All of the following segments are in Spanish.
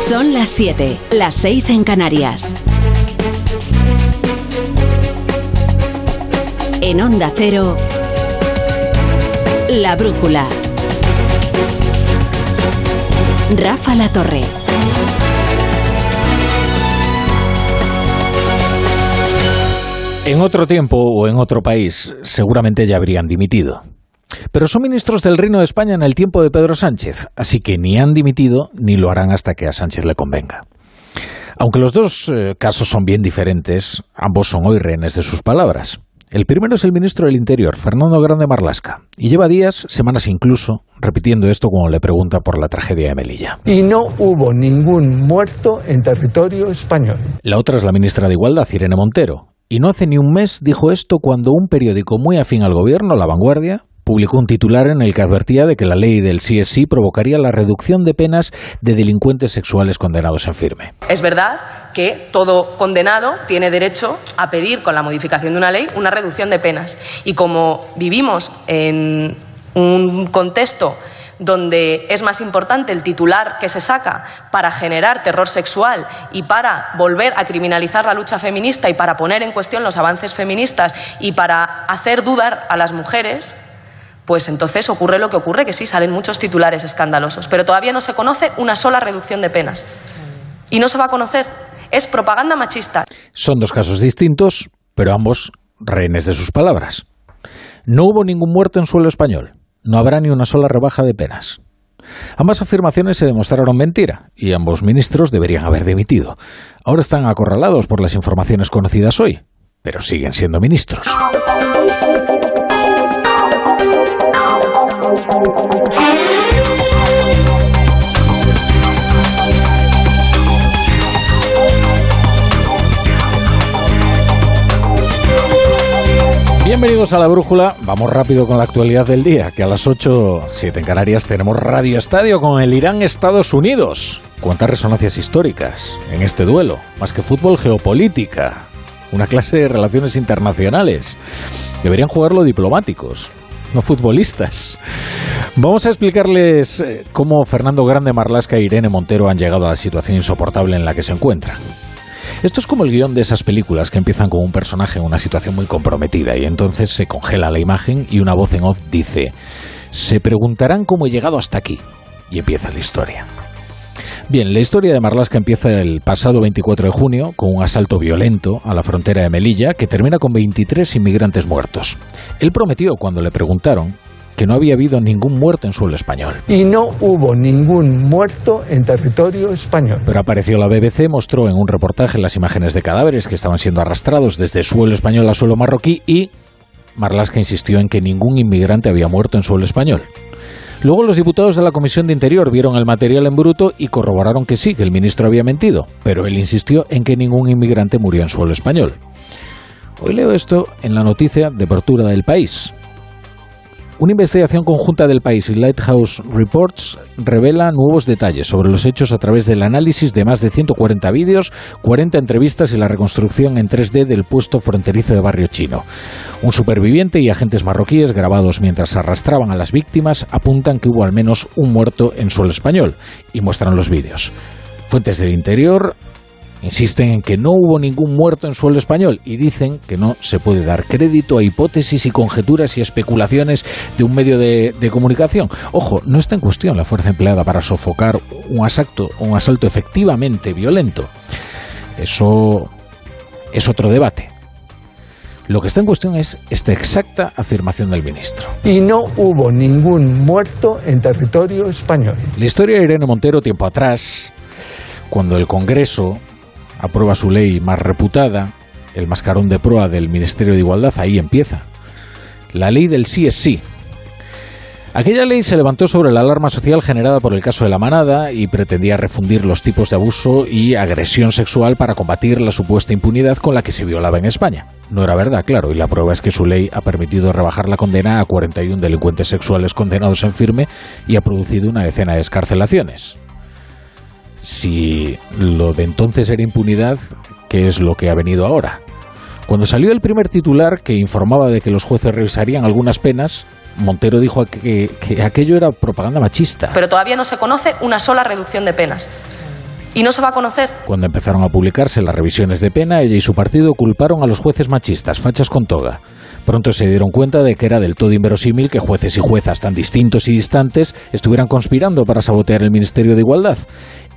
Son las 7, las 6 en Canarias. En Onda Cero, La Brújula. Rafa La Torre. En otro tiempo o en otro país seguramente ya habrían dimitido. Pero son ministros del Reino de España en el tiempo de Pedro Sánchez, así que ni han dimitido ni lo harán hasta que a Sánchez le convenga. Aunque los dos eh, casos son bien diferentes, ambos son hoy rehenes de sus palabras. El primero es el ministro del Interior, Fernando Grande Marlasca, y lleva días, semanas incluso, repitiendo esto cuando le pregunta por la tragedia de Melilla. Y no hubo ningún muerto en territorio español. La otra es la ministra de Igualdad, Irene Montero, y no hace ni un mes dijo esto cuando un periódico muy afín al gobierno, La Vanguardia, publicó un titular en el que advertía de que la ley del CSI provocaría la reducción de penas de delincuentes sexuales condenados en firme. Es verdad que todo condenado tiene derecho a pedir con la modificación de una ley una reducción de penas. Y como vivimos en un contexto donde es más importante el titular que se saca para generar terror sexual y para volver a criminalizar la lucha feminista y para poner en cuestión los avances feministas y para hacer dudar a las mujeres, pues entonces ocurre lo que ocurre, que sí, salen muchos titulares escandalosos, pero todavía no se conoce una sola reducción de penas. Y no se va a conocer. Es propaganda machista. Son dos casos distintos, pero ambos rehenes de sus palabras. No hubo ningún muerto en suelo español. No habrá ni una sola rebaja de penas. Ambas afirmaciones se demostraron mentira y ambos ministros deberían haber dimitido. Ahora están acorralados por las informaciones conocidas hoy, pero siguen siendo ministros. Bienvenidos a la Brújula. Vamos rápido con la actualidad del día, que a las 8, 7 en Canarias tenemos Radio Estadio con el Irán-Estados Unidos. ¿Cuántas resonancias históricas en este duelo? Más que fútbol, geopolítica. Una clase de relaciones internacionales. Deberían jugarlo diplomáticos, no futbolistas. Vamos a explicarles eh, cómo Fernando Grande Marlasca e Irene Montero han llegado a la situación insoportable en la que se encuentran. Esto es como el guion de esas películas que empiezan con un personaje en una situación muy comprometida y entonces se congela la imagen y una voz en off dice, se preguntarán cómo he llegado hasta aquí. Y empieza la historia. Bien, la historia de Marlaska empieza el pasado 24 de junio con un asalto violento a la frontera de Melilla que termina con 23 inmigrantes muertos. Él prometió cuando le preguntaron que no había habido ningún muerto en suelo español. Y no hubo ningún muerto en territorio español. Pero apareció la BBC, mostró en un reportaje las imágenes de cadáveres que estaban siendo arrastrados desde suelo español a suelo marroquí y Marlaska insistió en que ningún inmigrante había muerto en suelo español. Luego los diputados de la Comisión de Interior vieron el material en bruto y corroboraron que sí, que el ministro había mentido, pero él insistió en que ningún inmigrante murió en suelo español. Hoy leo esto en la noticia de apertura del país. Una investigación conjunta del país y Lighthouse Reports revela nuevos detalles sobre los hechos a través del análisis de más de 140 vídeos, 40 entrevistas y la reconstrucción en 3D del puesto fronterizo de Barrio Chino. Un superviviente y agentes marroquíes grabados mientras arrastraban a las víctimas apuntan que hubo al menos un muerto en suelo español y muestran los vídeos. Fuentes del interior Insisten en que no hubo ningún muerto en suelo español y dicen que no se puede dar crédito a hipótesis y conjeturas y especulaciones de un medio de, comunicación. Ojo, no está en cuestión la fuerza empleada para sofocar un asalto, un asalto efectivamente violento. Eso es otro debate. Lo que está en cuestión es esta exacta afirmación del ministro. Y no hubo ningún muerto en territorio español. La historia de Irene Montero tiempo atrás, cuando el Congreso aprueba su ley más reputada, el mascarón de proa del Ministerio de Igualdad, ahí empieza. La ley del sí es sí. Aquella ley se levantó sobre la alarma social generada por el caso de la manada y pretendía refundir los tipos de abuso y agresión sexual para combatir la supuesta impunidad con la que se violaba en España. No era verdad, claro, y la prueba es que su ley ha permitido rebajar la condena a 41 delincuentes sexuales condenados en firme y ha producido una decena de escarcelaciones si lo de entonces era impunidad, ¿qué es lo que ha venido ahora? Cuando salió el primer titular que informaba de que los jueces revisarían algunas penas, Montero dijo que, aquello era propaganda machista. Pero todavía no se conoce una sola reducción de penas. y no se va a conocer. Cuando empezaron a publicarse las revisiones de pena, ella y su partido culparon a los jueces machistas, fachas con toga. Pronto se dieron cuenta de que era del todo inverosímil que jueces y juezas tan distintos y distantes estuvieran conspirando para sabotear el Ministerio de Igualdad.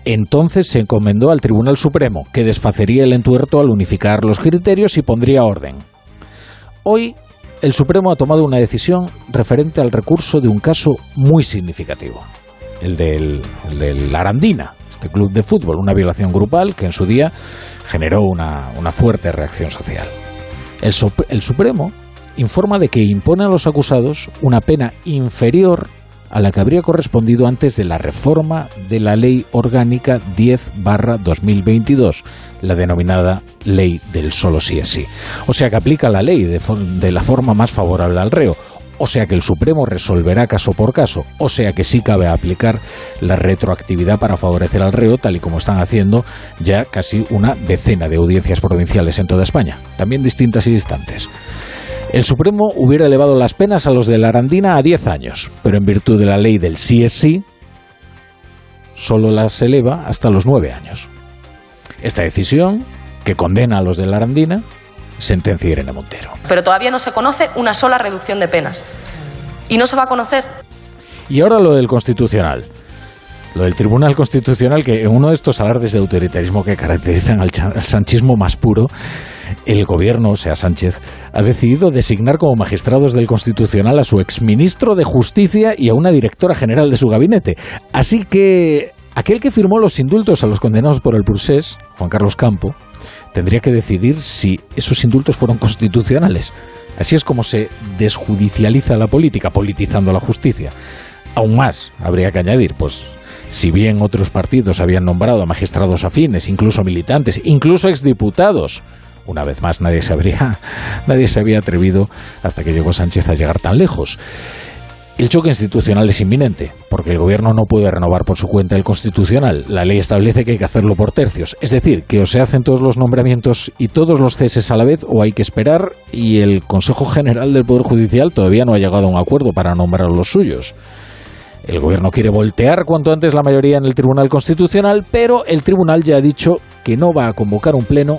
Entonces se encomendó al Tribunal Supremo, que desfacería el entuerto al unificar los criterios y pondría orden. Hoy, el Supremo ha tomado una decisión referente al recurso de un caso muy significativo, el del, el del Arandina, este club de fútbol, una violación grupal que en su día generó una, una fuerte reacción social. El, el Supremo informa de que impone a los acusados una pena inferior a la que habría correspondido antes de la reforma de la Ley Orgánica 10-2022, la denominada Ley del Solo sí es sí. O sea que aplica la ley de, de la forma más favorable al reo. O sea que el Supremo resolverá caso por caso. O sea que sí cabe aplicar la retroactividad para favorecer al reo, tal y como están haciendo ya casi una decena de audiencias provinciales en toda España, también distintas y distantes. El Supremo hubiera elevado las penas a los de la Arandina a 10 años, pero en virtud de la ley del sí es sí, solo las eleva hasta los 9 años. Esta decisión, que condena a los de la Arandina, sentencia Irene Montero. Pero todavía no se conoce una sola reducción de penas. Y no se va a conocer Y ahora lo del Constitucional. Lo del Tribunal Constitucional, que en uno de estos alardes de autoritarismo que caracterizan al, sanchismo más puro, el gobierno, o sea, Sánchez, ha decidido designar como magistrados del Constitucional a su exministro de Justicia y a una directora general de su gabinete. Así que aquel que firmó los indultos a los condenados por el procés, Juan Carlos Campo, tendría que decidir si esos indultos fueron constitucionales. Así es como se desjudicializa la política, politizando la justicia. Aún más, habría que añadir, pues, si bien otros partidos habían nombrado a magistrados afines, incluso militantes, incluso exdiputados, una vez más nadie se habría, nadie se había atrevido hasta que llegó Sánchez a llegar tan lejos. El choque institucional es inminente, porque el gobierno no puede renovar por su cuenta el constitucional. La ley establece que hay que hacerlo por tercios, es decir, que o se hacen todos los nombramientos y todos los ceses a la vez, o hay que esperar y el Consejo General del Poder Judicial todavía no ha llegado a un acuerdo para nombrar los suyos. El gobierno quiere voltear cuanto antes la mayoría en el Tribunal Constitucional, pero el tribunal ya ha dicho que no va a convocar un pleno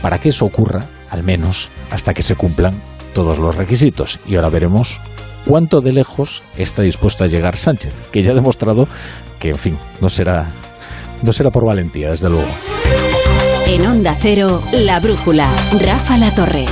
para que eso ocurra, al menos hasta que se cumplan todos los requisitos. Y ahora veremos cuánto de lejos está dispuesto a llegar Sánchez, que ya ha demostrado que, en fin, no será, no será por valentía, desde luego. En Onda Cero, La Brújula, Rafa La Torre.